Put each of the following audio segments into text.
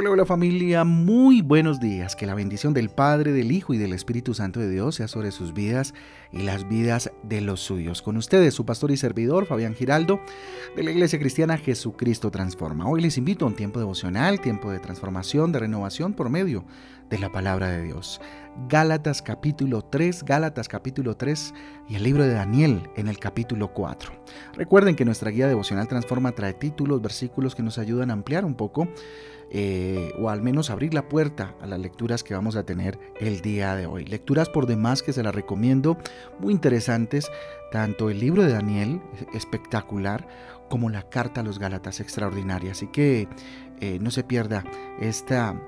Hola, hola familia, muy buenos días. Que la bendición del Padre, del Hijo y del Espíritu Santo de Dios sea sobre sus vidas y las vidas de los suyos. Con ustedes, su pastor y servidor, Fabián Giraldo, de la Iglesia Cristiana Jesucristo Transforma. Hoy les invito a un tiempo devocional, tiempo de transformación, de renovación por medio de la palabra de Dios. Gálatas capítulo 3, Gálatas capítulo 3 y el libro de Daniel en el capítulo 4. Recuerden que nuestra guía devocional Transforma trae títulos, versículos que nos ayudan a ampliar un poco eh, o al menos abrir la puerta a las lecturas que vamos a tener el día de hoy. Lecturas por demás que se las recomiendo, muy interesantes, tanto el libro de Daniel, espectacular, como la carta a los Gálatas, extraordinaria. Así que eh, no se pierda esta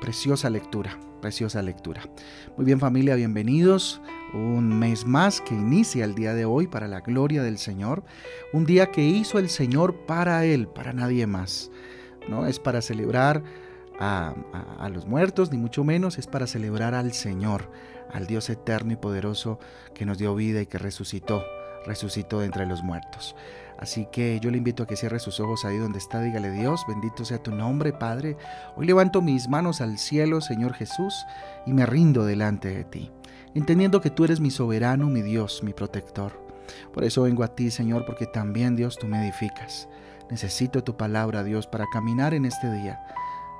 preciosa lectura, preciosa lectura. Muy bien familia, bienvenidos. Un mes más que inicia el día de hoy para la gloria del Señor. Un día que hizo el Señor para Él, para nadie más. No es para celebrar a, los muertos, ni mucho menos, es para celebrar al Señor, al Dios eterno y poderoso que nos dio vida y que resucitó, resucitó de entre los muertos. Así que yo le invito a que cierre sus ojos ahí donde está, dígale Dios, bendito sea tu nombre, Padre. Hoy levanto mis manos al cielo, Señor Jesús, y me rindo delante de ti, entendiendo que tú eres mi soberano, mi Dios, mi protector. Por eso vengo a ti, Señor, porque también, Dios, tú me edificas. Necesito tu palabra, Dios, para caminar en este día,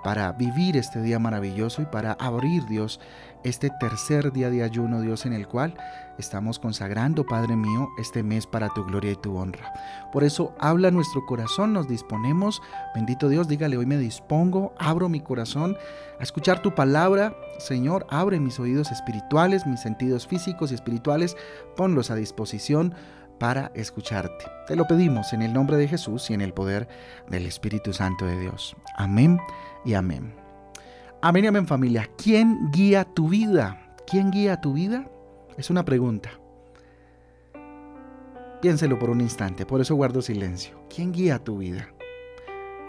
para vivir este día maravilloso y para abrir, Dios, este tercer día de ayuno, Dios, en el cual estamos consagrando, Padre mío, este mes para tu gloria y tu honra. Por eso habla nuestro corazón, nos disponemos, bendito Dios, dígale, hoy me dispongo, abro mi corazón a escuchar tu palabra, Señor, abre mis oídos espirituales, mis sentidos físicos y espirituales, ponlos a disposición para escucharte. Te lo pedimos en el nombre de Jesús y en el poder del Espíritu Santo de Dios. Amén y amén. Amén y amén familia. ¿Quién guía tu vida? ¿Quién guía tu vida? Es una pregunta. Piénselo por un instante, por eso guardo silencio. ¿Quién guía tu vida?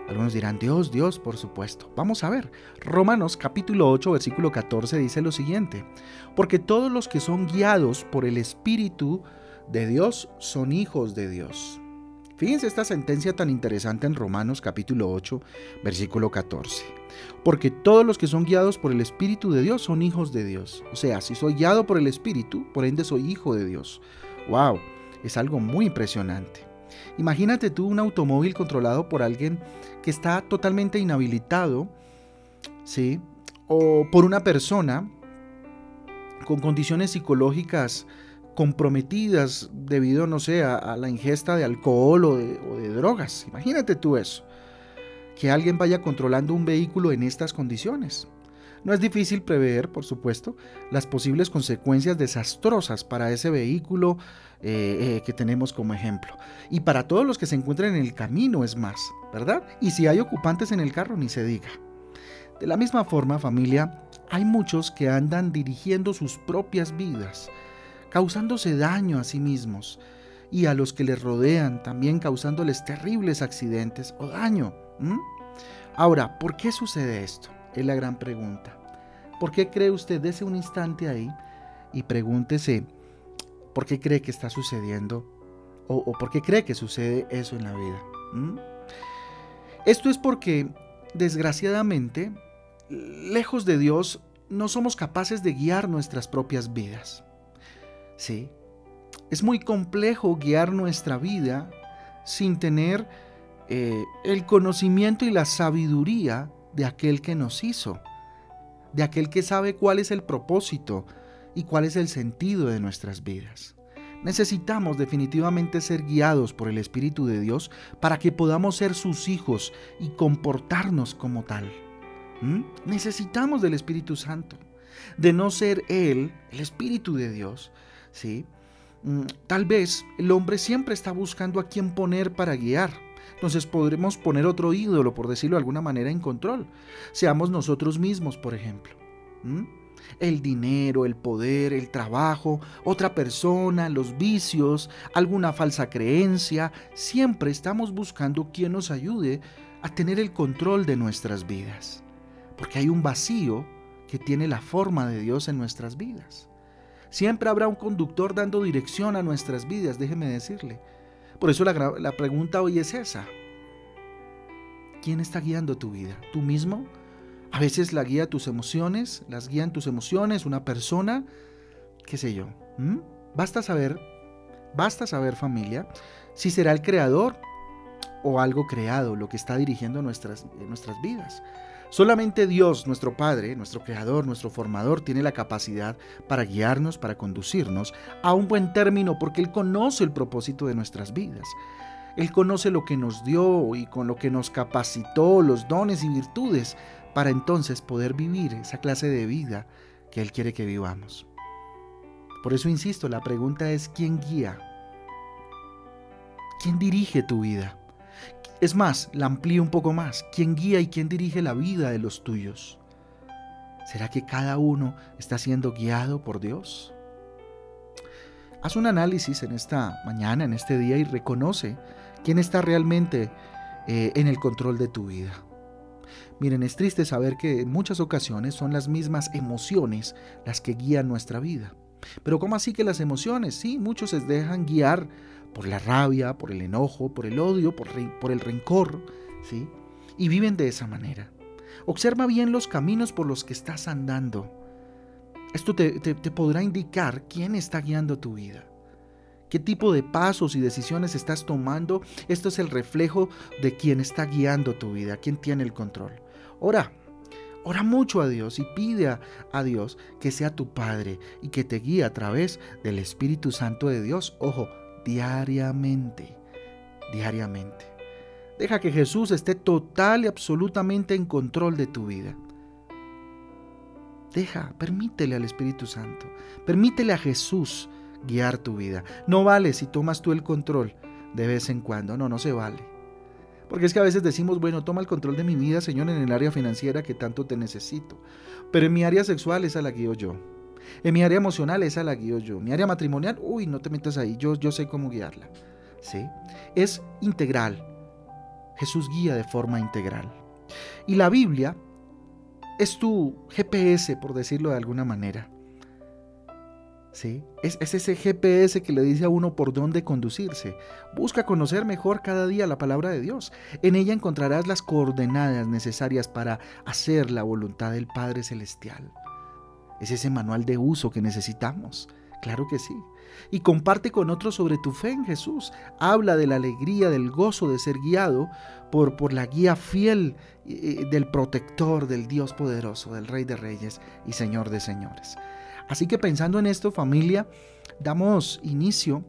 Algunos dirán, Dios, Dios, por supuesto. Vamos a ver. Romanos capítulo 8, versículo 14 dice lo siguiente. Porque todos los que son guiados por el Espíritu de Dios son hijos de Dios. Fíjense esta sentencia tan interesante en Romanos capítulo 8, versículo 14. Porque todos los que son guiados por el Espíritu de Dios son hijos de Dios. O sea, si soy guiado por el Espíritu, por ende soy hijo de Dios. ¡Wow! Es algo muy impresionante. Imagínate tú un automóvil controlado por alguien que está totalmente inhabilitado, ¿sí? O por una persona con condiciones psicológicas comprometidas debido, no sé, a, la ingesta de alcohol o de, drogas. Imagínate tú eso, que alguien vaya controlando un vehículo en estas condiciones. No es difícil prever, por supuesto, las posibles consecuencias desastrosas para ese vehículo eh, eh, que tenemos como ejemplo. Y para todos los que se encuentran en el camino es más, ¿verdad? Y si hay ocupantes en el carro, ni se diga. De la misma forma, familia, hay muchos que andan dirigiendo sus propias vidas causándose daño a sí mismos y a los que les rodean, también causándoles terribles accidentes o daño. Ahora, ¿por qué sucede esto? Es la gran pregunta. ¿Por qué cree usted? Dese un instante ahí y pregúntese, ¿por qué cree que está sucediendo? ¿O, por qué cree que sucede eso en la vida? Esto es porque, desgraciadamente, lejos de Dios, no somos capaces de guiar nuestras propias vidas. ¿Sí? Es muy complejo guiar nuestra vida sin tener eh, el conocimiento y la sabiduría de aquel que nos hizo, de aquel que sabe cuál es el propósito y cuál es el sentido de nuestras vidas. Necesitamos definitivamente ser guiados por el Espíritu de Dios para que podamos ser sus hijos y comportarnos como tal. Necesitamos del Espíritu Santo. De no ser Él, el Espíritu de Dios, ¿sí? Mm, tal vez el hombre siempre está buscando a quién poner para guiar. Entonces podremos poner otro ídolo, por decirlo de alguna manera, en control. Seamos nosotros mismos, por ejemplo. El dinero, el poder, el trabajo, otra persona, los vicios, alguna falsa creencia. Siempre estamos buscando quien nos ayude a tener el control de nuestras vidas. Porque hay un vacío que tiene la forma de Dios en nuestras vidas. Siempre habrá un conductor dando dirección a nuestras vidas, déjeme decirle. Por eso la, pregunta hoy es esa. ¿Quién está guiando tu vida? ¿Tú mismo? A veces la guía tus emociones, las guían tus emociones, una persona, qué sé yo. Basta saber, basta saber familia, si será el creador o algo creado lo que está dirigiendo nuestras, nuestras vidas. Solamente Dios, nuestro Padre, nuestro Creador, nuestro Formador, tiene la capacidad para guiarnos, para conducirnos a un buen término, porque Él conoce el propósito de nuestras vidas. Él conoce lo que nos dio y con lo que nos capacitó, los dones y virtudes, para entonces poder vivir esa clase de vida que Él quiere que vivamos. Por eso insisto, la pregunta es ¿quién guía? ¿Quién dirige tu vida? Es más, la amplío un poco más. ¿Quién guía y quién dirige la vida de los tuyos? ¿Será que cada uno está siendo guiado por Dios? Haz un análisis en esta mañana, en este día, y reconoce quién está realmente eh, en el control de tu vida. Miren, es triste saber que en muchas ocasiones son las mismas emociones las que guían nuestra vida. Pero ¿cómo así que las emociones? Sí, muchos se dejan guiar por la rabia, por el enojo, por el odio, por, el rencor, ¿sí? Y viven de esa manera. Observa bien los caminos por los que estás andando. Esto te, podrá indicar quién está guiando tu vida. ¿Qué tipo de pasos y decisiones estás tomando? Esto es el reflejo de quién está guiando tu vida, quién tiene el control. Ora, ora mucho a Dios y pide a, a, Dios que sea tu Padre y que te guíe a través del Espíritu Santo de Dios. Ojo, diariamente, diariamente. Deja que Jesús esté total y absolutamente en control de tu vida. Deja, permítele al Espíritu Santo, permítele a Jesús guiar tu vida. No vale si tomas tú el control de vez en cuando, no, no se vale. Porque es que a veces decimos, bueno, toma el control de mi vida, Señor, en el área financiera que tanto te necesito. Pero en mi área sexual esa la guío yo. En mi área emocional esa la guío yo. Mi área matrimonial, uy, no te metas ahí, yo, yo sé cómo guiarla. ¿Sí? Es integral. Jesús guía de forma integral. Y la Biblia es tu GPS, por decirlo de alguna manera. ¿Sí? Es, es, ese GPS que le dice a uno por dónde conducirse. Busca conocer mejor cada día la palabra de Dios. En ella encontrarás las coordenadas necesarias para hacer la voluntad del Padre Celestial. Es ese manual de uso que necesitamos. Claro que sí. Y comparte con otros sobre tu fe en Jesús. Habla de la alegría, del gozo de ser guiado por, por la guía fiel eh, del protector, del Dios poderoso, del Rey de Reyes y Señor de Señores. Así que pensando en esto, familia, damos inicio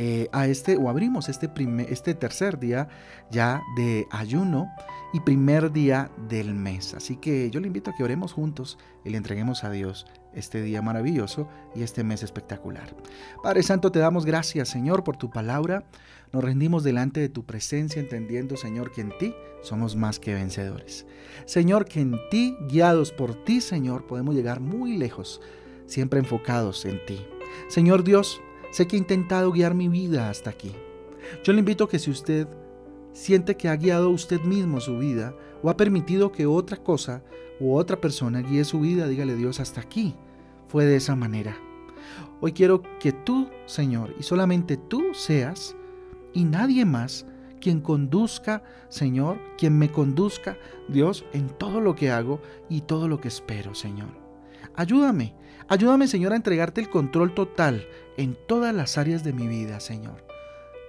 eh, a este, o abrimos este, primer, este tercer día ya de ayuno y primer día del mes. Así que yo le invito a que oremos juntos y le entreguemos a Dios este día maravilloso y este mes espectacular. Padre Santo, te damos gracias, Señor, por tu palabra. Nos rendimos delante de tu presencia, entendiendo, Señor, que en ti somos más que vencedores. Señor, que en ti, guiados por ti, Señor, podemos llegar muy lejos, siempre enfocados en ti. Señor Dios, sé que he intentado guiar mi vida hasta aquí. Yo le invito a que si usted siente que ha guiado usted mismo su vida o ha permitido que otra cosa u otra persona guíe su vida, dígale Dios, hasta aquí fue de esa manera. Hoy quiero que tú, Señor, y solamente tú seas y nadie más quien conduzca, Señor, quien me conduzca, Dios, en todo lo que hago y todo lo que espero, Señor. Ayúdame, ayúdame, Señor, a entregarte el control total en todas las áreas de mi vida, Señor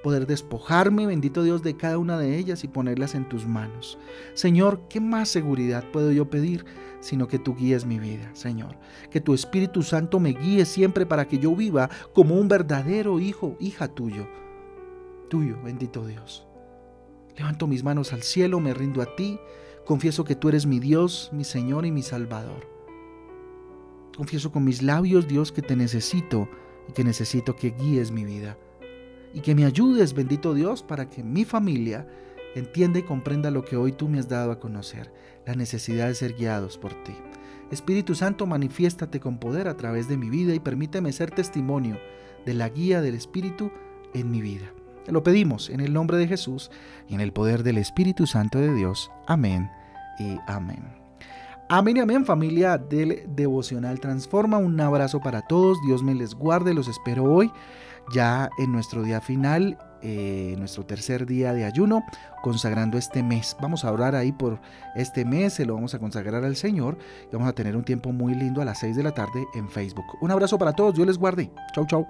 poder despojarme, bendito Dios, de cada una de ellas y ponerlas en tus manos. Señor, ¿qué más seguridad puedo yo pedir sino que tú guíes mi vida, Señor? Que tu Espíritu Santo me guíe siempre para que yo viva como un verdadero hijo, hija tuyo. Tuyo, bendito Dios. Levanto mis manos al cielo, me rindo a ti, confieso que tú eres mi Dios, mi Señor y mi Salvador. Confieso con mis labios, Dios, que te necesito y que necesito que guíes mi vida y que me ayudes, bendito Dios, para que mi familia entienda y comprenda lo que hoy tú me has dado a conocer, la necesidad de ser guiados por ti. Espíritu Santo, manifiéstate con poder a través de mi vida y permíteme ser testimonio de la guía del Espíritu en mi vida. Te lo pedimos en el nombre de Jesús y en el poder del Espíritu Santo de Dios. Amén y amén. Amén y amén familia del devocional Transforma. Un abrazo para todos. Dios me les guarde. Los espero hoy ya en nuestro día final eh, nuestro tercer día de ayuno, consagrando este mes. Vamos a orar ahí por este mes, se lo vamos a consagrar al Señor y vamos a tener un tiempo muy lindo a las 6 de la tarde en Facebook. Un abrazo para todos, Dios les guarde. Chau, chau.